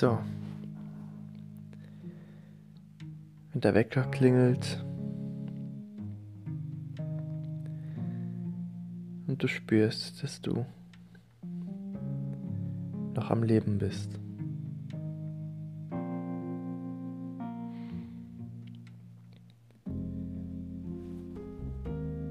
So. Wenn der Wecker klingelt und du spürst, dass du noch am Leben bist.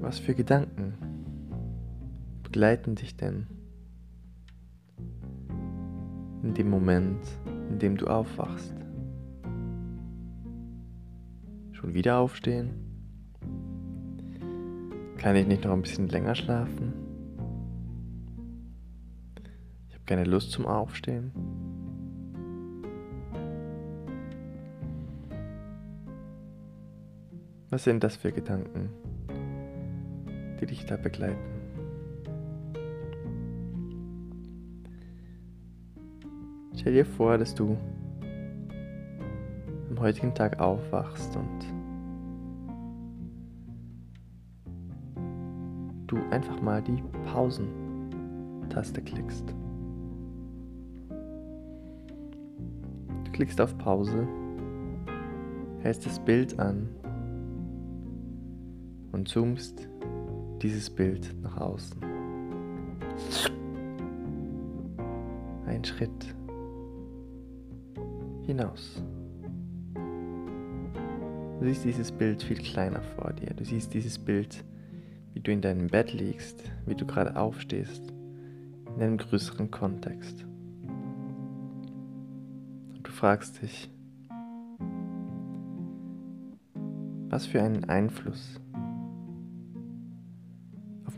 Was für Gedanken begleiten dich denn in dem Moment, in dem du aufwachst? Schon wieder aufstehen? Kann ich nicht noch ein bisschen länger schlafen? Ich habe keine Lust zum Aufstehen. Was sind das für Gedanken? die dich da begleiten. Stell dir vor, dass du am heutigen Tag aufwachst und du einfach mal die Pausen-Taste klickst. Du klickst auf Pause, hältst das Bild an und zoomst dieses Bild nach außen. Ein Schritt hinaus. Du siehst dieses Bild viel kleiner vor dir. Du siehst dieses Bild, wie du in deinem Bett liegst, wie du gerade aufstehst, in einem größeren Kontext. Und du fragst dich, was für einen Einfluss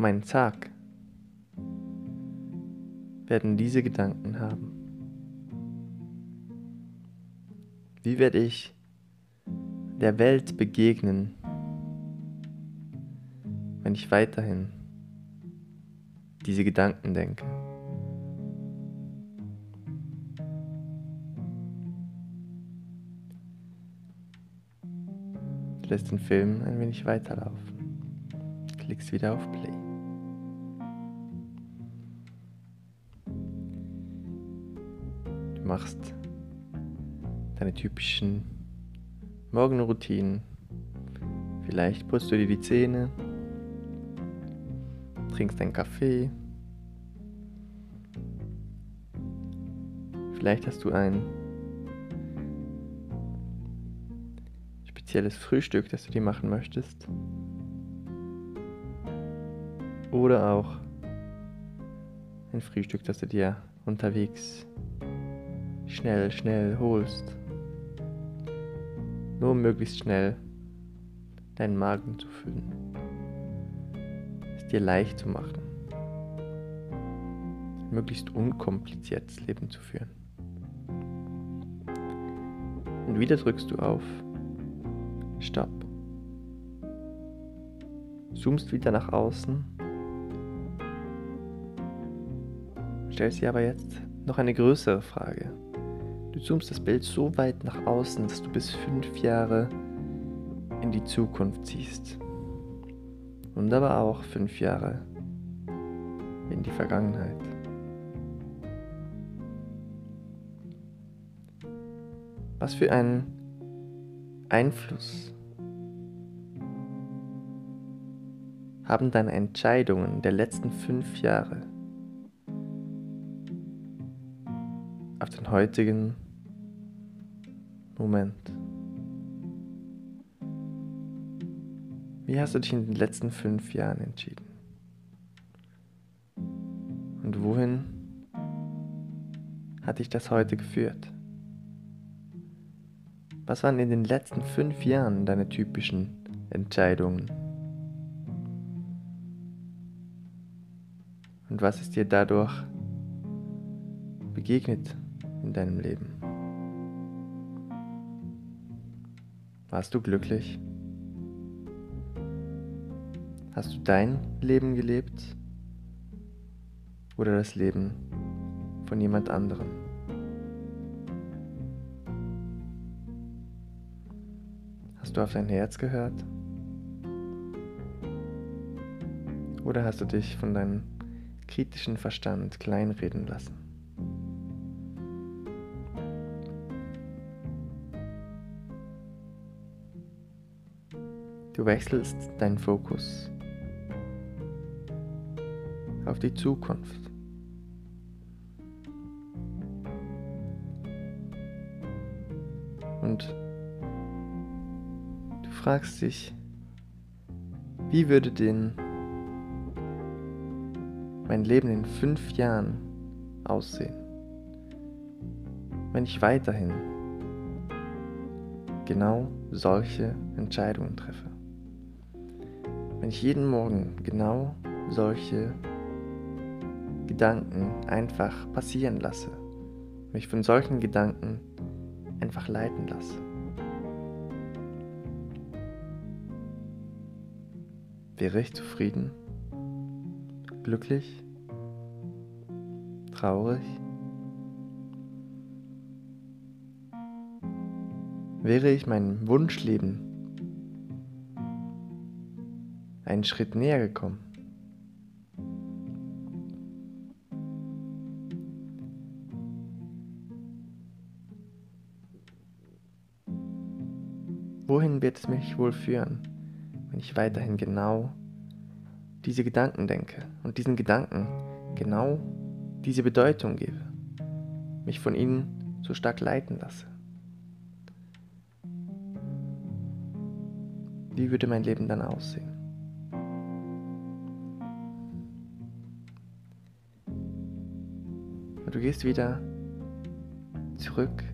meinen Tag werden diese Gedanken haben. Wie werde ich der Welt begegnen, wenn ich weiterhin diese Gedanken denke? Du lässt den Film ein wenig weiterlaufen. Klickst wieder auf Play. machst deine typischen Morgenroutinen. Vielleicht putzt du dir die Zähne, trinkst einen Kaffee. Vielleicht hast du ein spezielles Frühstück, das du dir machen möchtest. Oder auch ein Frühstück, das du dir unterwegs schnell, schnell holst. Nur um möglichst schnell deinen Magen zu füllen. Es dir leicht zu machen. Möglichst unkompliziertes Leben zu führen. Und wieder drückst du auf Stopp. Zoomst wieder nach außen. Stellst dir aber jetzt noch eine größere Frage. Zoomst das Bild so weit nach außen, dass du bis fünf Jahre in die Zukunft ziehst. Und aber auch fünf Jahre in die Vergangenheit. Was für einen Einfluss haben deine Entscheidungen der letzten fünf Jahre auf den heutigen Moment. Wie hast du dich in den letzten fünf Jahren entschieden? Und wohin hat dich das heute geführt? Was waren in den letzten fünf Jahren deine typischen Entscheidungen? Und was ist dir dadurch begegnet? in deinem Leben? Warst du glücklich? Hast du dein Leben gelebt oder das Leben von jemand anderem? Hast du auf dein Herz gehört? Oder hast du dich von deinen kritischen Verstand kleinreden lassen. Du wechselst deinen Fokus auf die Zukunft. Und du fragst dich, wie würde denn mein Leben in fünf Jahren aussehen, wenn ich weiterhin genau solche Entscheidungen treffe? Wenn ich jeden Morgen genau solche Gedanken einfach passieren lasse, mich von solchen Gedanken einfach leiten lasse. Wäre ich zufrieden? Glücklich? Traurig? Wäre ich meinem Wunschleben einen Schritt näher gekommen? Wohin wird es mich wohl führen, wenn ich weiterhin genau diese Gedanken denke und diesen Gedanken genau diese Bedeutung gebe, mich von ihnen so stark leiten lasse? Wie würde mein Leben dann aussehen? Und du gehst wieder zurück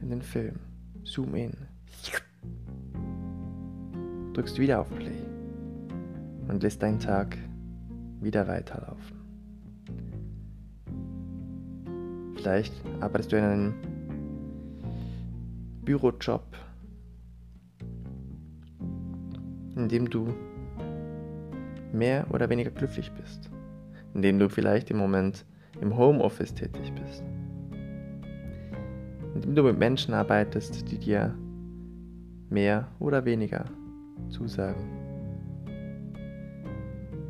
in den Film. Zoom in drückst wieder auf Play und lässt deinen Tag wieder weiterlaufen. Vielleicht arbeitest du in einem Bürojob, in dem du mehr oder weniger glücklich bist, in dem du vielleicht im Moment im Homeoffice tätig bist, in dem du mit Menschen arbeitest, die dir mehr oder weniger zusagen.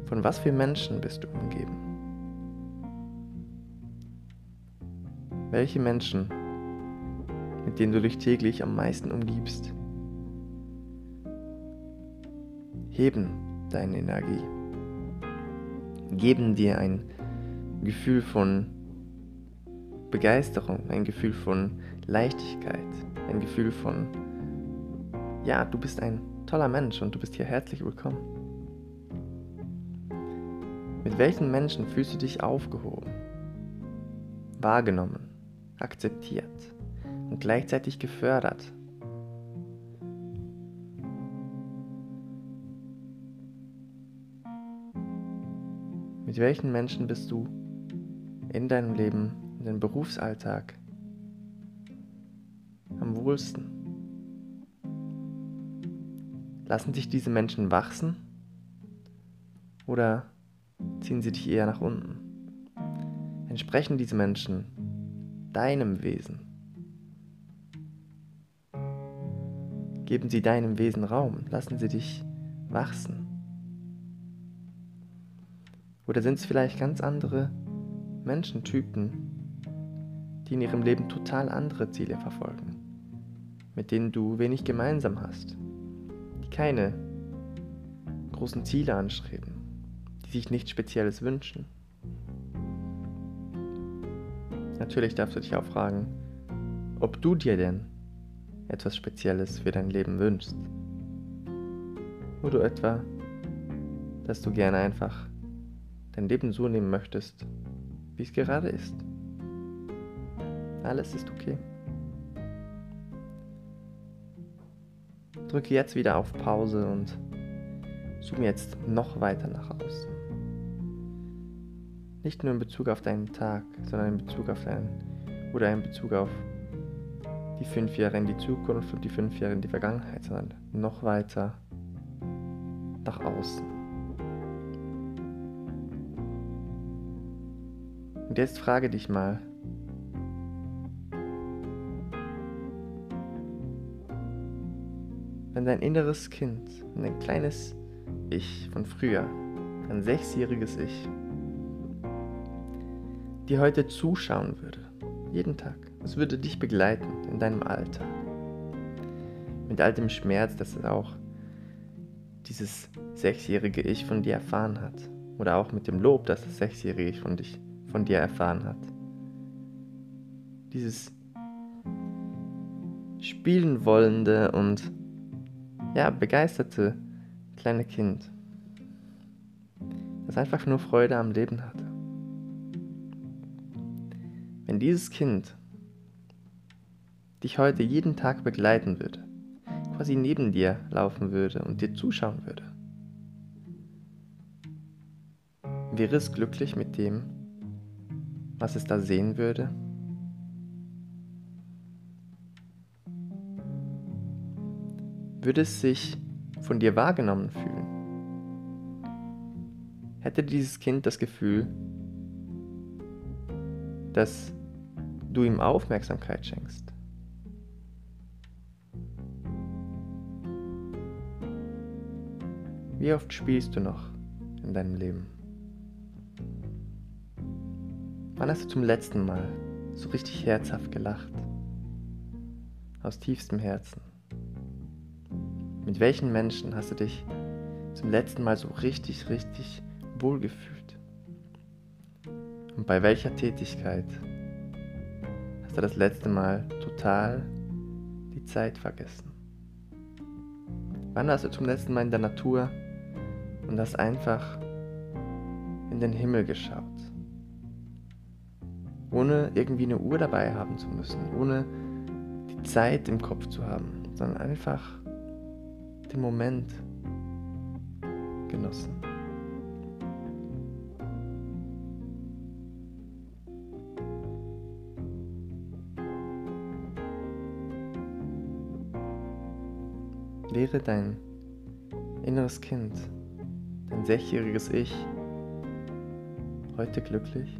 Von was für Menschen bist du umgeben? Welche Menschen, mit denen du dich täglich am meisten umgibst, heben deine Energie, geben dir ein Gefühl von Begeisterung, ein Gefühl von Leichtigkeit, ein Gefühl von, ja, du bist ein toller Mensch und du bist hier herzlich willkommen. Mit welchen Menschen fühlst du dich aufgehoben, wahrgenommen, akzeptiert und gleichzeitig gefördert? Mit welchen Menschen bist du in deinem Leben, in deinem Berufsalltag am wohlsten? Lassen sich diese Menschen wachsen oder ziehen sie dich eher nach unten? Entsprechen diese Menschen deinem Wesen? Geben sie deinem Wesen Raum? Lassen sie dich wachsen? Oder sind es vielleicht ganz andere Menschentypen, die in ihrem Leben total andere Ziele verfolgen, mit denen du wenig gemeinsam hast? keine großen Ziele anstreben, die sich nichts Spezielles wünschen. Natürlich darfst du dich auch fragen, ob du dir denn etwas Spezielles für dein Leben wünschst. Oder etwa, dass du gerne einfach dein Leben so nehmen möchtest, wie es gerade ist. Alles ist okay. Drücke jetzt wieder auf Pause und zoome jetzt noch weiter nach außen. Nicht nur in Bezug auf deinen Tag, sondern in Bezug auf deinen oder in Bezug auf die fünf Jahre in die Zukunft und die fünf Jahre in die Vergangenheit, sondern noch weiter nach außen. Und jetzt frage dich mal, wenn dein inneres Kind, dein kleines Ich von früher, ein sechsjähriges Ich, dir heute zuschauen würde. Jeden Tag. Es würde dich begleiten in deinem Alltag. Mit all dem Schmerz, das es auch dieses sechsjährige Ich von dir erfahren hat. Oder auch mit dem Lob, das das sechsjährige Ich von, dich, von dir erfahren hat. Dieses spielen wollende und ja, begeisterte kleine Kind, das einfach nur Freude am Leben hatte. Wenn dieses Kind dich heute jeden Tag begleiten würde, quasi neben dir laufen würde und dir zuschauen würde, wäre es glücklich mit dem, was es da sehen würde? würde es sich von dir wahrgenommen fühlen? Hätte dieses Kind das Gefühl, dass du ihm Aufmerksamkeit schenkst? Wie oft spielst du noch in deinem Leben? Wann hast du zum letzten Mal so richtig herzhaft gelacht? Aus tiefstem Herzen. Mit welchen Menschen hast du dich zum letzten Mal so richtig, richtig wohlgefühlt? Und bei welcher Tätigkeit hast du das letzte Mal total die Zeit vergessen? Wann hast du zum letzten Mal in der Natur und hast einfach in den Himmel geschaut? Ohne irgendwie eine Uhr dabei haben zu müssen, ohne die Zeit im Kopf zu haben, sondern einfach den Moment genossen. Wäre dein inneres Kind, dein sechsjähriges Ich, heute glücklich?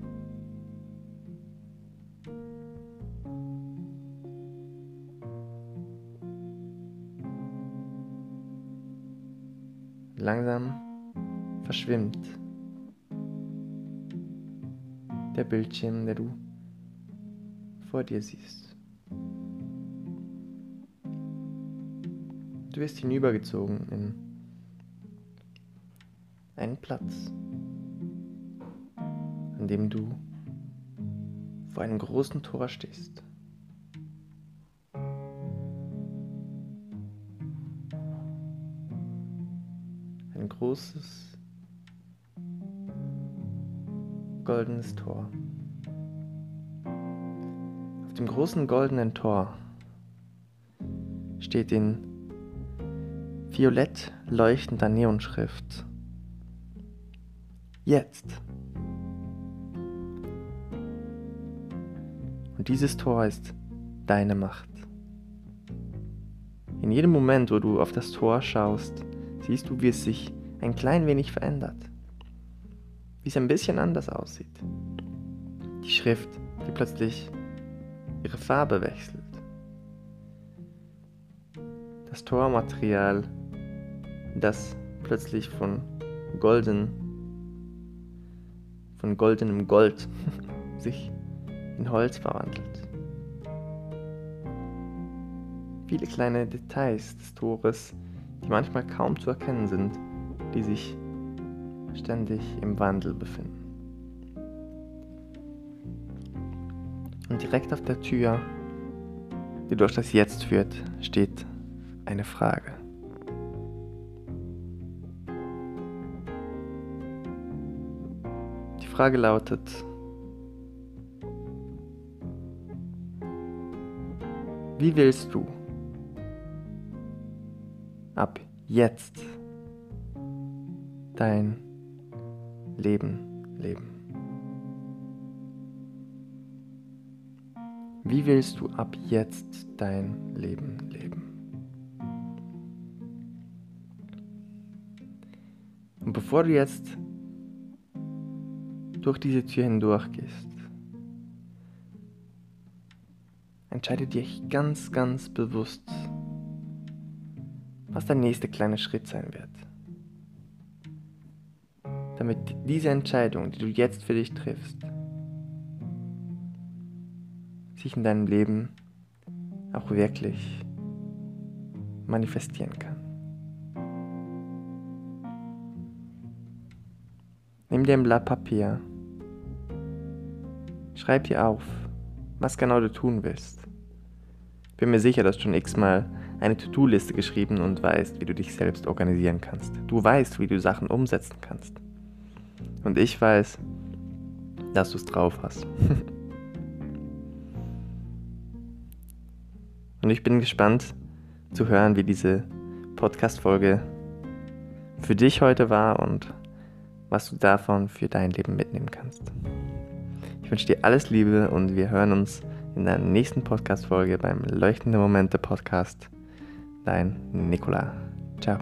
Verschwimmt der Bildschirm, der du vor dir siehst. Du wirst hinübergezogen in einen Platz, an dem du vor einem großen Tor stehst. großes goldenes Tor. Auf dem großen goldenen Tor steht in violett leuchtender Neonschrift Jetzt. Und dieses Tor ist deine Macht. In jedem Moment, wo du auf das Tor schaust, siehst du, wie es sich ein klein wenig verändert. Wie es ein bisschen anders aussieht. Die Schrift, die plötzlich ihre Farbe wechselt. Das Tormaterial, das plötzlich von golden, von goldenem Gold sich in Holz verwandelt. Viele kleine Details des Tores, die manchmal kaum zu erkennen sind, die sich ständig im Wandel befinden. Und direkt auf der Tür, die durch das Jetzt führt, steht eine Frage. Die Frage lautet, wie willst du ab jetzt dein Leben leben? Wie willst du ab jetzt dein Leben leben? Und bevor du jetzt durch diese Tür hindurch gehst, entscheide dich ganz, ganz bewusst, was der nächste kleine Schritt sein wird damit diese Entscheidung, die du jetzt für dich triffst, sich in deinem Leben auch wirklich manifestieren kann. Nimm dir ein Blatt Papier. Schreib dir auf, was genau du tun willst. Bin mir sicher, dass du schon x-mal eine To-Do-Liste geschrieben und weißt, wie du dich selbst organisieren kannst. Du weißt, wie du Sachen umsetzen kannst. Und ich weiß, dass du es drauf hast. und ich bin gespannt zu hören, wie diese Podcast-Folge für dich heute war und was du davon für dein Leben mitnehmen kannst. Ich wünsche dir alles Liebe und wir hören uns in der nächsten Podcast-Folge beim Leuchtende Momente Podcast. Dein Nikola. Ciao.